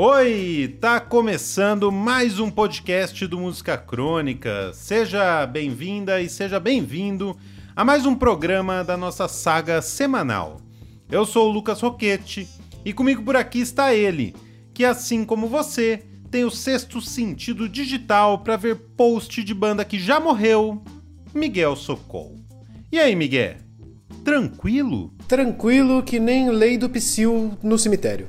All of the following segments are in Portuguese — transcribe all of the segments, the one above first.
Oi, tá começando mais um podcast do Música Crônica. Seja bem-vinda e seja bem-vindo a mais um programa da nossa saga semanal. Eu sou o Lucas Roquete e comigo por aqui está ele, que assim como você, tem o sexto sentido digital para ver post de banda que já morreu, Miguel Socol. E aí, Miguel? Tranquilo? Tranquilo que nem lei do psil no cemitério.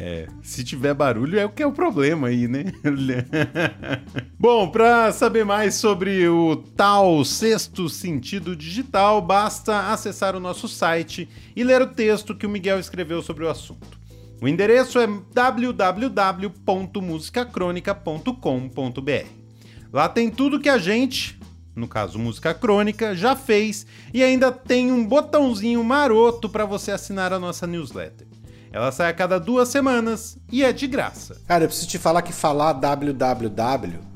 É, se tiver barulho é o que é o problema aí, né? Bom, para saber mais sobre o tal sexto sentido digital, basta acessar o nosso site e ler o texto que o Miguel escreveu sobre o assunto. O endereço é www.musicacronica.com.br. Lá tem tudo que a gente, no caso Música Crônica, já fez e ainda tem um botãozinho maroto para você assinar a nossa newsletter. Ela sai a cada duas semanas e é de graça. Cara, eu preciso te falar que falar www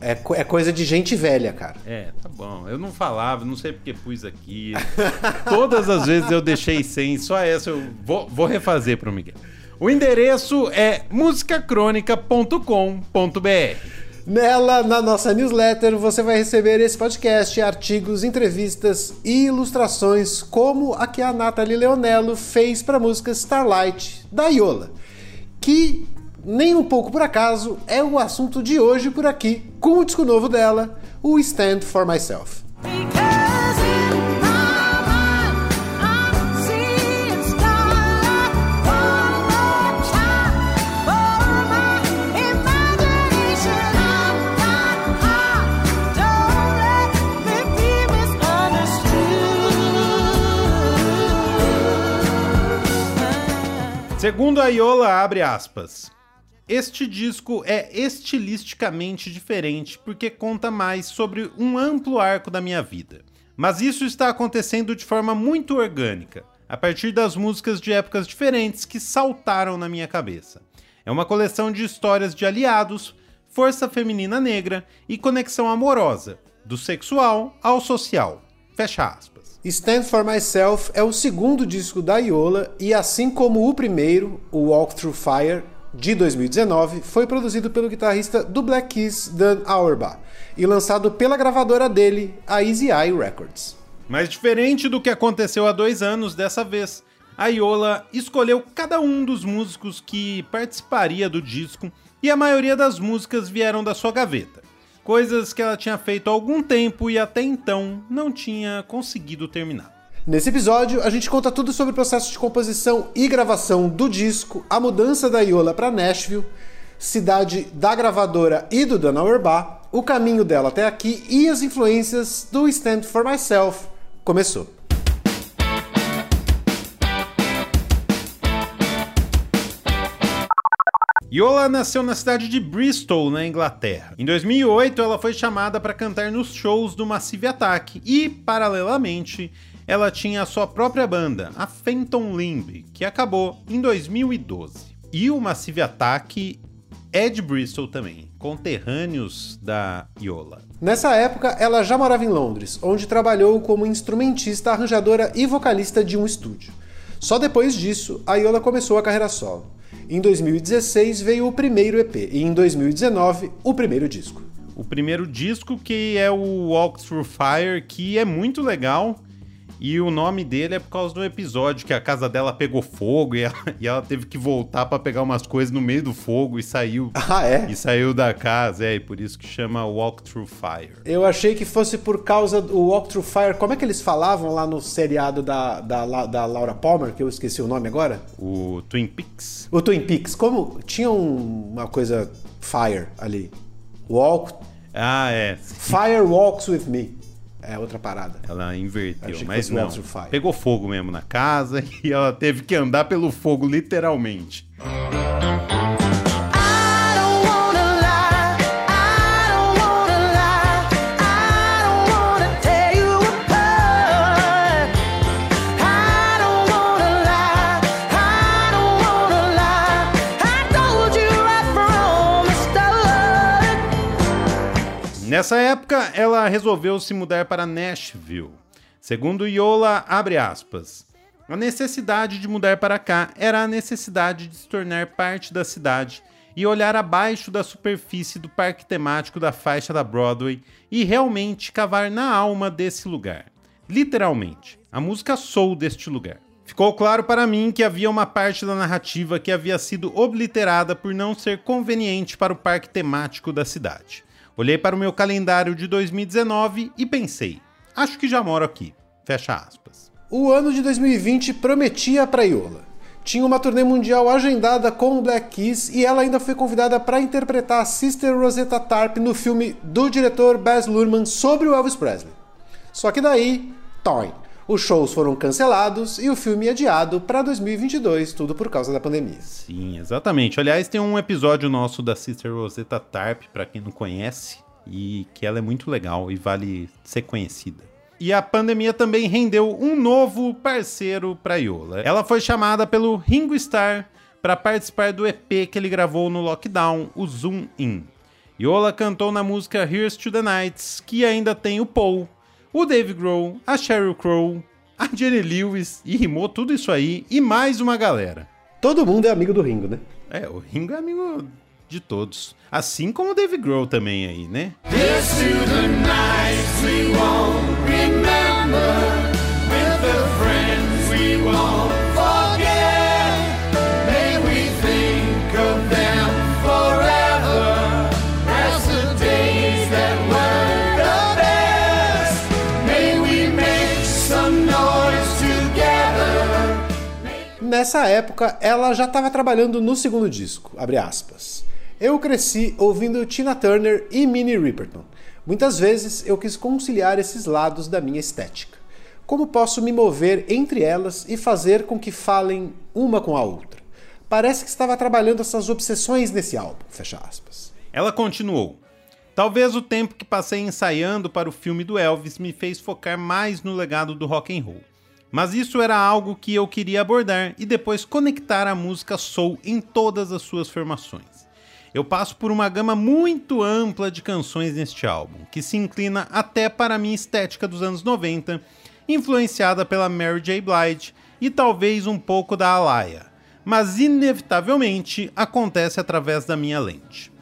é, co é coisa de gente velha, cara. É, tá bom. Eu não falava, não sei porque pus aqui. Todas as vezes eu deixei sem, só essa eu vou, vou refazer pro Miguel. O endereço é musicacronica.com.br. Nela, na nossa newsletter, você vai receber esse podcast, artigos, entrevistas e ilustrações, como a que a Nathalie Leonello fez para a música Starlight da Iola, que nem um pouco por acaso é o assunto de hoje por aqui, com o disco novo dela, o Stand for Myself. Segundo a Iola, abre aspas. Este disco é estilisticamente diferente porque conta mais sobre um amplo arco da minha vida. Mas isso está acontecendo de forma muito orgânica, a partir das músicas de épocas diferentes que saltaram na minha cabeça. É uma coleção de histórias de aliados, força feminina negra e conexão amorosa, do sexual ao social. Fecha aspas. Stand For Myself é o segundo disco da Iola e, assim como o primeiro, o Walk Through Fire, de 2019, foi produzido pelo guitarrista do Black Keys, Dan Auerbach, e lançado pela gravadora dele, a Easy Eye Records. Mas diferente do que aconteceu há dois anos dessa vez, a Iola escolheu cada um dos músicos que participaria do disco e a maioria das músicas vieram da sua gaveta coisas que ela tinha feito há algum tempo e até então não tinha conseguido terminar. Nesse episódio, a gente conta tudo sobre o processo de composição e gravação do disco, a mudança da Iola para Nashville, cidade da gravadora e do Dan Auerbach, o caminho dela até aqui e as influências do Stand For Myself. Começou! Yola nasceu na cidade de Bristol, na Inglaterra. Em 2008, ela foi chamada para cantar nos shows do Massive Attack e, paralelamente, ela tinha a sua própria banda, a Fenton Limb, que acabou em 2012. E o Massive Attack é de Bristol também, conterrâneos da Yola. Nessa época, ela já morava em Londres, onde trabalhou como instrumentista, arranjadora e vocalista de um estúdio. Só depois disso, a Yola começou a carreira solo. Em 2016 veio o primeiro EP e em 2019 o primeiro disco. O primeiro disco que é o Walk Through Fire, que é muito legal. E o nome dele é por causa do episódio que a casa dela pegou fogo e ela, e ela teve que voltar para pegar umas coisas no meio do fogo e saiu. Ah, é? E saiu da casa, é, e por isso que chama Walk Through Fire. Eu achei que fosse por causa do Walk Through Fire. Como é que eles falavam lá no seriado da, da, da Laura Palmer, que eu esqueci o nome agora? O Twin Peaks. O Twin Peaks. Como tinha um, uma coisa Fire ali. Walk. Ah, é. Fire Walks With Me. É outra parada. Ela inverteu, mas não. Pegou fogo mesmo na casa e ela teve que andar pelo fogo, literalmente. Nessa época, ela resolveu se mudar para Nashville. Segundo Yola, abre aspas, A necessidade de mudar para cá era a necessidade de se tornar parte da cidade e olhar abaixo da superfície do parque temático da faixa da Broadway e realmente cavar na alma desse lugar. Literalmente, a música soul deste lugar. Ficou claro para mim que havia uma parte da narrativa que havia sido obliterada por não ser conveniente para o parque temático da cidade. Olhei para o meu calendário de 2019 e pensei: acho que já moro aqui. Fecha aspas. O ano de 2020 prometia para Iola. Tinha uma turnê mundial agendada com o Black Keys e ela ainda foi convidada para interpretar a Sister Rosetta Tarp no filme do diretor Baz Luhrmann sobre o Elvis Presley. Só que daí, toin, os shows foram cancelados e o filme adiado para 2022, tudo por causa da pandemia. Sim, exatamente. Aliás, tem um episódio nosso da Sister Rosetta Tarp, para quem não conhece, e que ela é muito legal e vale ser conhecida. E a pandemia também rendeu um novo parceiro para Yola. Ela foi chamada pelo Ringo Starr para participar do EP que ele gravou no lockdown, o Zoom In. Yola cantou na música Here's to the Nights, que ainda tem o Paul, o Dave Grohl, a Sheryl Crow, a Jenny Lewis, e rimou tudo isso aí, e mais uma galera. Todo mundo é amigo do Ringo, né? É, o Ringo é amigo de todos. Assim como o Dave Grohl também aí, né? Nessa época, ela já estava trabalhando no segundo disco, Eu cresci ouvindo Tina Turner e Minnie Riperton. Muitas vezes eu quis conciliar esses lados da minha estética. Como posso me mover entre elas e fazer com que falem uma com a outra? Parece que estava trabalhando essas obsessões nesse álbum, fecha aspas. Ela continuou. Talvez o tempo que passei ensaiando para o filme do Elvis me fez focar mais no legado do rock and roll. Mas isso era algo que eu queria abordar e depois conectar a música soul em todas as suas formações. Eu passo por uma gama muito ampla de canções neste álbum, que se inclina até para a minha estética dos anos 90, influenciada pela Mary J. Blige e talvez um pouco da Alaya, mas inevitavelmente acontece através da minha lente.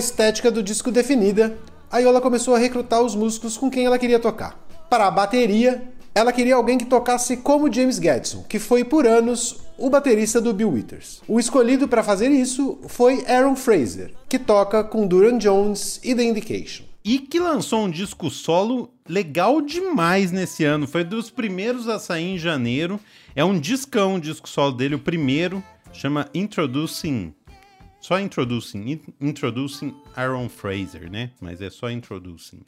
Estética do disco definida, a Iola começou a recrutar os músicos com quem ela queria tocar. Para a bateria, ela queria alguém que tocasse como James Gadson, que foi por anos o baterista do Bill Withers. O escolhido para fazer isso foi Aaron Fraser, que toca com Duran Jones e The Indication. E que lançou um disco solo legal demais nesse ano. Foi dos primeiros a sair em janeiro. É um discão, o disco solo dele, o primeiro, chama Introducing só Introducing. Introducing Aaron Fraser, né? Mas é só Introducing.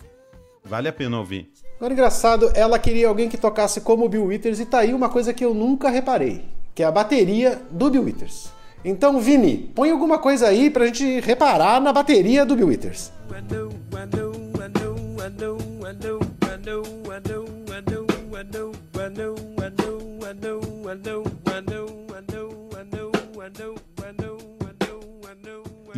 Vale a pena ouvir. Agora, engraçado, ela queria alguém que tocasse como o Bill Withers e tá aí uma coisa que eu nunca reparei, que é a bateria do Bill Withers. Então, Vini, põe alguma coisa aí pra gente reparar na bateria do Bill Withers.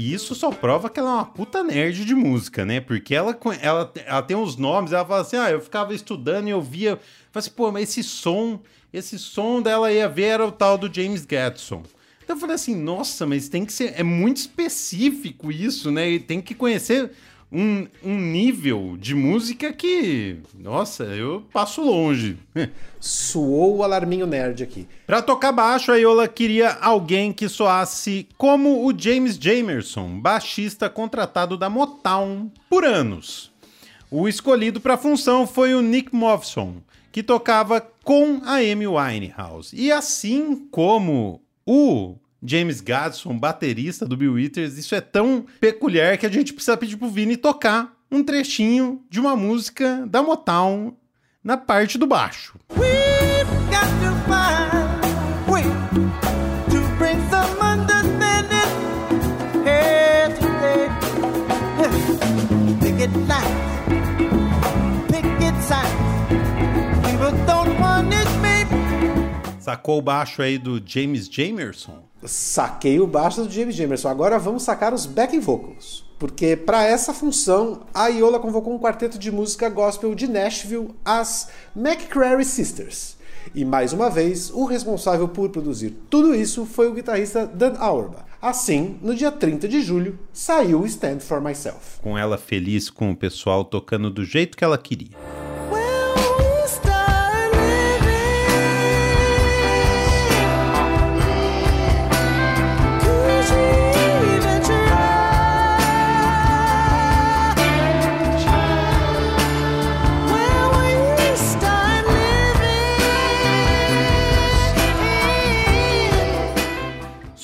E isso só prova que ela é uma puta nerd de música, né? Porque ela, ela, ela tem uns nomes, ela fala assim: ah, eu ficava estudando e eu via. Falei assim, pô, mas esse som, esse som dela ia ver era o tal do James Gadson. Então eu falei assim, nossa, mas tem que ser. É muito específico isso, né? E tem que conhecer um, um nível de música que, nossa, eu passo longe. Suou o alarminho nerd aqui. Para tocar baixo, a Iola queria alguém que soasse como o James Jamerson, baixista contratado da Motown por anos. O escolhido para a função foi o Nick Movson, que tocava com a Amy Winehouse. E assim como o James Gadson, baterista do Bill Withers, isso é tão peculiar que a gente precisa pedir pro Vini tocar um trechinho de uma música da Motown na parte do baixo. Sacou o baixo aí do James Jamerson? Saquei o baixo do James Jamerson. Agora vamos sacar os backing vocals. Porque para essa função, a Iola convocou um quarteto de música gospel de Nashville, as McCrary Sisters. E mais uma vez, o responsável por produzir tudo isso foi o guitarrista Dan Auerbach. Assim, no dia 30 de julho, saiu Stand For Myself. Com ela feliz com o pessoal tocando do jeito que ela queria.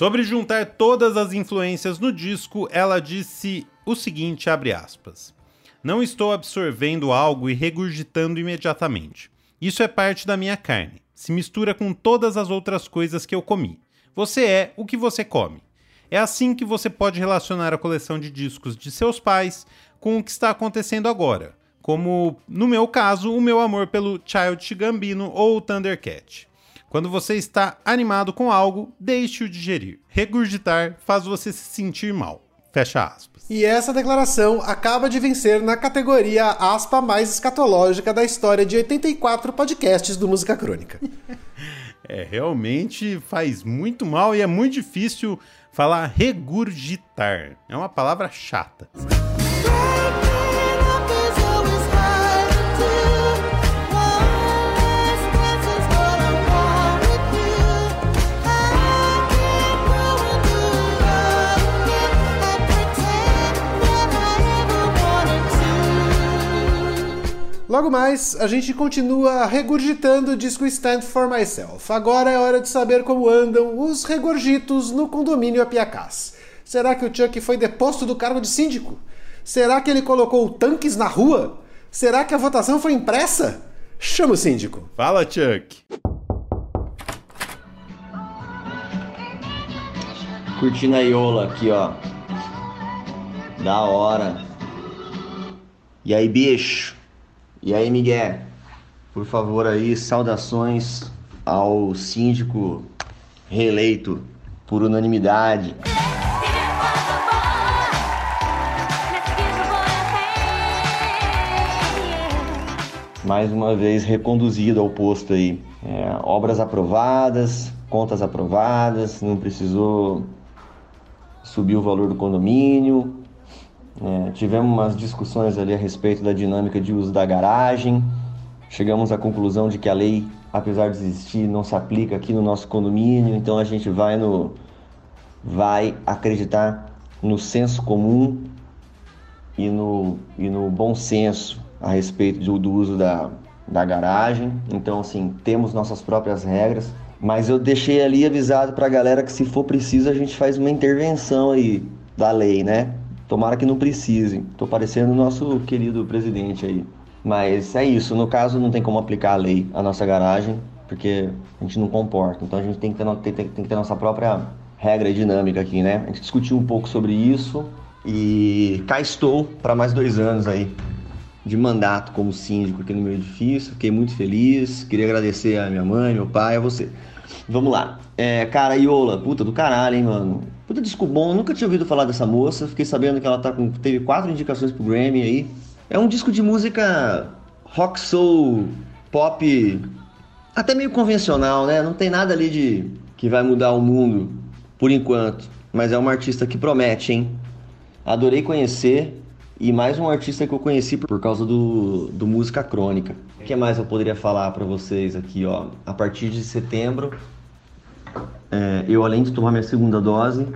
Sobre juntar todas as influências no disco, ela disse o seguinte, abre aspas: Não estou absorvendo algo e regurgitando imediatamente. Isso é parte da minha carne. Se mistura com todas as outras coisas que eu comi. Você é o que você come. É assim que você pode relacionar a coleção de discos de seus pais com o que está acontecendo agora, como, no meu caso, o meu amor pelo Child Gambino ou Thundercat. Quando você está animado com algo, deixe-o digerir. Regurgitar faz você se sentir mal. Fecha aspas. E essa declaração acaba de vencer na categoria aspa mais escatológica da história de 84 podcasts do Música Crônica. é, realmente faz muito mal e é muito difícil falar regurgitar. É uma palavra chata. Logo mais, a gente continua regurgitando o disco Stand For Myself. Agora é hora de saber como andam os regurgitos no condomínio Apiacás. Será que o Chuck foi deposto do cargo de síndico? Será que ele colocou tanques na rua? Será que a votação foi impressa? Chama o síndico. Fala, Chuck. Curtindo a Iola aqui, ó. Da hora. E aí, bicho? E aí, Miguel, por favor aí, saudações ao síndico reeleito por unanimidade. Mais uma vez reconduzido ao posto aí. É, obras aprovadas, contas aprovadas, não precisou subir o valor do condomínio, é, tivemos umas discussões ali a respeito da dinâmica de uso da garagem. Chegamos à conclusão de que a lei, apesar de existir, não se aplica aqui no nosso condomínio. Então a gente vai no vai acreditar no senso comum e no, e no bom senso a respeito do, do uso da, da garagem. Então, assim, temos nossas próprias regras. Mas eu deixei ali avisado para a galera que se for preciso a gente faz uma intervenção aí da lei, né? Tomara que não precise. Tô parecendo o nosso querido presidente aí. Mas é isso. No caso, não tem como aplicar a lei à nossa garagem, porque a gente não comporta. Então a gente tem que ter, tem, tem, tem que ter nossa própria regra e dinâmica aqui, né? A gente discutiu um pouco sobre isso e cá estou para mais dois anos aí de mandato como síndico aqui no meu edifício. Fiquei muito feliz. Queria agradecer a minha mãe, meu pai, a você. Vamos lá. É, cara, Iola, puta do caralho, hein, mano. Puta disco bom, nunca tinha ouvido falar dessa moça. Fiquei sabendo que ela tá com, teve quatro indicações pro Grammy aí. É um disco de música rock soul, pop, até meio convencional, né? Não tem nada ali de que vai mudar o mundo por enquanto. Mas é uma artista que promete, hein? Adorei conhecer e mais um artista que eu conheci por causa do, do Música Crônica. O que mais eu poderia falar para vocês aqui, ó? A partir de setembro, é, eu além de tomar minha segunda dose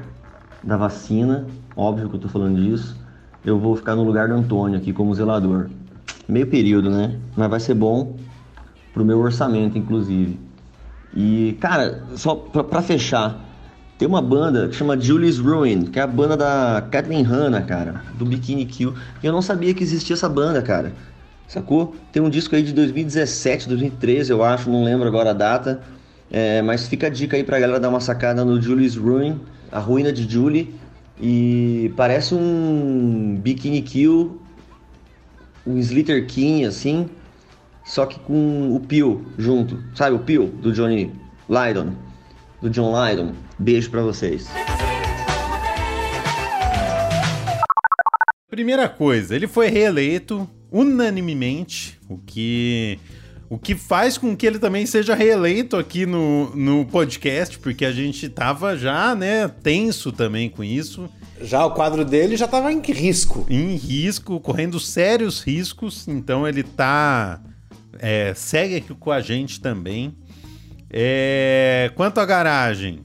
da vacina, óbvio que eu tô falando disso, eu vou ficar no lugar do Antônio aqui como zelador. Meio período, né? Mas vai ser bom pro meu orçamento, inclusive. E, cara, só pra, pra fechar, tem uma banda que chama Julie's Ruin, que é a banda da Kathleen Hanna, cara, do Bikini Kill. E eu não sabia que existia essa banda, cara. Sacou? Tem um disco aí de 2017, 2013, eu acho, não lembro agora a data. É, mas fica a dica aí pra galera dar uma sacada no Julie's Ruin, a ruína de Julie. E parece um Bikini Kill um Slater King, assim, só que com o Peel junto. Sabe o Peel do Johnny Lydon? Do John Lydon. Beijo para vocês. Primeira coisa, ele foi reeleito unanimemente, o que o que faz com que ele também seja reeleito aqui no, no podcast, porque a gente tava já, né, tenso também com isso. Já o quadro dele já tava em risco. Em risco, correndo sérios riscos, então ele tá. É, segue aqui com a gente também. É, quanto à garagem,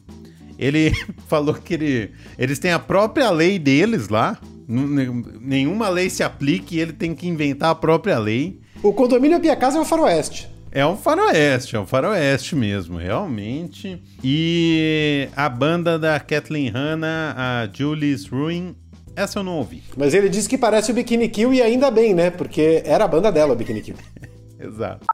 ele falou que ele, eles têm a própria lei deles lá. Nenhuma lei se aplica e ele tem que inventar a própria lei. O condomínio Pia Casa é um faroeste. É um faroeste, é um faroeste mesmo, realmente. E a banda da Kathleen Hanna, a Julie's Ruin, essa eu não ouvi. Mas ele disse que parece o Bikini Kill e ainda bem, né? Porque era a banda dela, o Bikini Kill. Exato.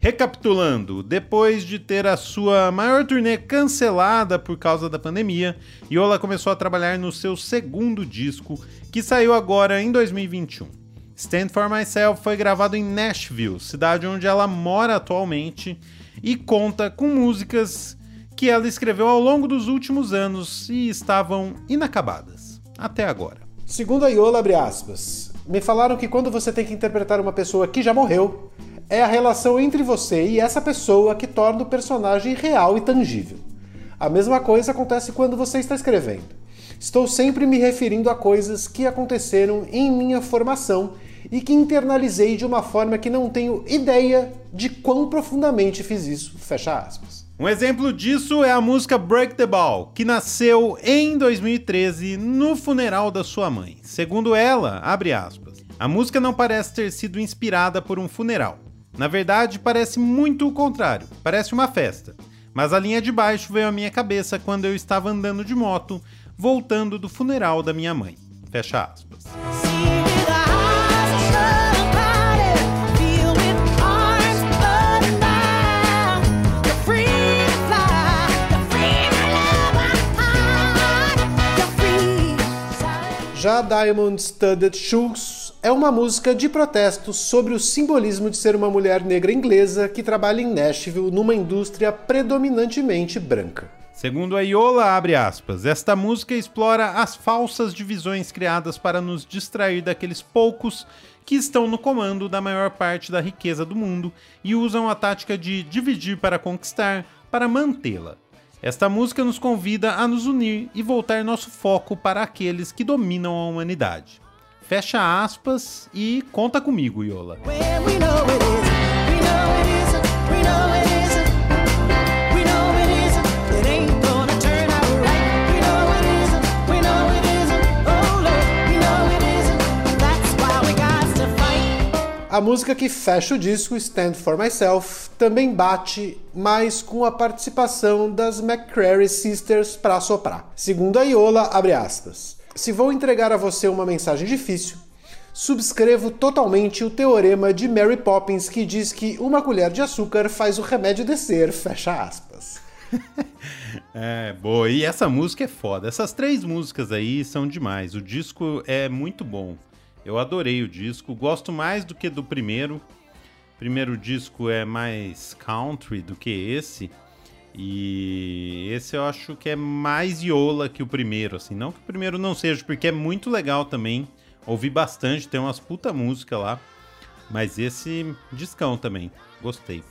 Recapitulando, depois de ter a sua maior turnê cancelada por causa da pandemia, Yola começou a trabalhar no seu segundo disco, que saiu agora em 2021. Stand For Myself foi gravado em Nashville, cidade onde ela mora atualmente, e conta com músicas que ela escreveu ao longo dos últimos anos e estavam inacabadas, até agora. Segundo a Yola, aspas, me falaram que quando você tem que interpretar uma pessoa que já morreu, é a relação entre você e essa pessoa que torna o personagem real e tangível. A mesma coisa acontece quando você está escrevendo. Estou sempre me referindo a coisas que aconteceram em minha formação e que internalizei de uma forma que não tenho ideia de quão profundamente fiz isso. Fecha aspas. Um exemplo disso é a música Break the Ball, que nasceu em 2013 no funeral da sua mãe. Segundo ela, abre aspas, a música não parece ter sido inspirada por um funeral. Na verdade, parece muito o contrário, parece uma festa. Mas a linha de baixo veio à minha cabeça quando eu estava andando de moto, voltando do funeral da minha mãe. Fecha aspas. Já Diamond Studded Shoes é uma música de protesto sobre o simbolismo de ser uma mulher negra inglesa que trabalha em Nashville numa indústria predominantemente branca. Segundo a Iola, abre aspas, esta música explora as falsas divisões criadas para nos distrair daqueles poucos que estão no comando da maior parte da riqueza do mundo e usam a tática de dividir para conquistar, para mantê-la. Esta música nos convida a nos unir e voltar nosso foco para aqueles que dominam a humanidade. Fecha aspas e conta comigo, Yola. A música que fecha o disco, Stand For Myself, também bate, mas com a participação das McCrary Sisters para soprar. Segundo a Iola, abre aspas, se vou entregar a você uma mensagem difícil, subscrevo totalmente o teorema de Mary Poppins que diz que uma colher de açúcar faz o remédio descer, fecha aspas. é, boa. E essa música é foda. Essas três músicas aí são demais. O disco é muito bom. Eu adorei o disco, gosto mais do que do primeiro. O primeiro disco é mais country do que esse. E esse eu acho que é mais Yola que o primeiro, assim. Não que o primeiro não seja, porque é muito legal também. Ouvi bastante, tem umas puta música lá. Mas esse discão também, gostei.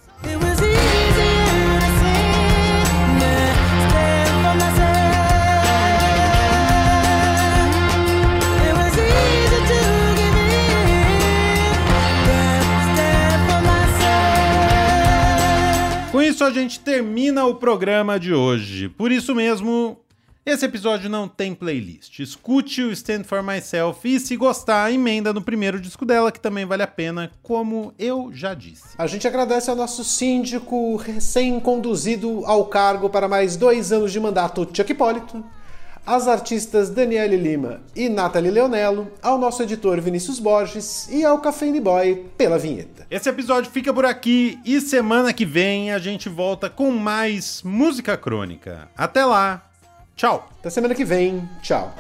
Isso a gente termina o programa de hoje. Por isso mesmo, esse episódio não tem playlist. Escute o Stand For Myself e, se gostar, emenda no primeiro disco dela, que também vale a pena, como eu já disse. A gente agradece ao nosso síndico recém-conduzido ao cargo para mais dois anos de mandato, Chuck Hipólito às artistas Daniele Lima e Nathalie Leonello, ao nosso editor Vinícius Borges e ao Cafeine Boy pela vinheta. Esse episódio fica por aqui e semana que vem a gente volta com mais música crônica. Até lá, tchau! Até semana que vem, tchau!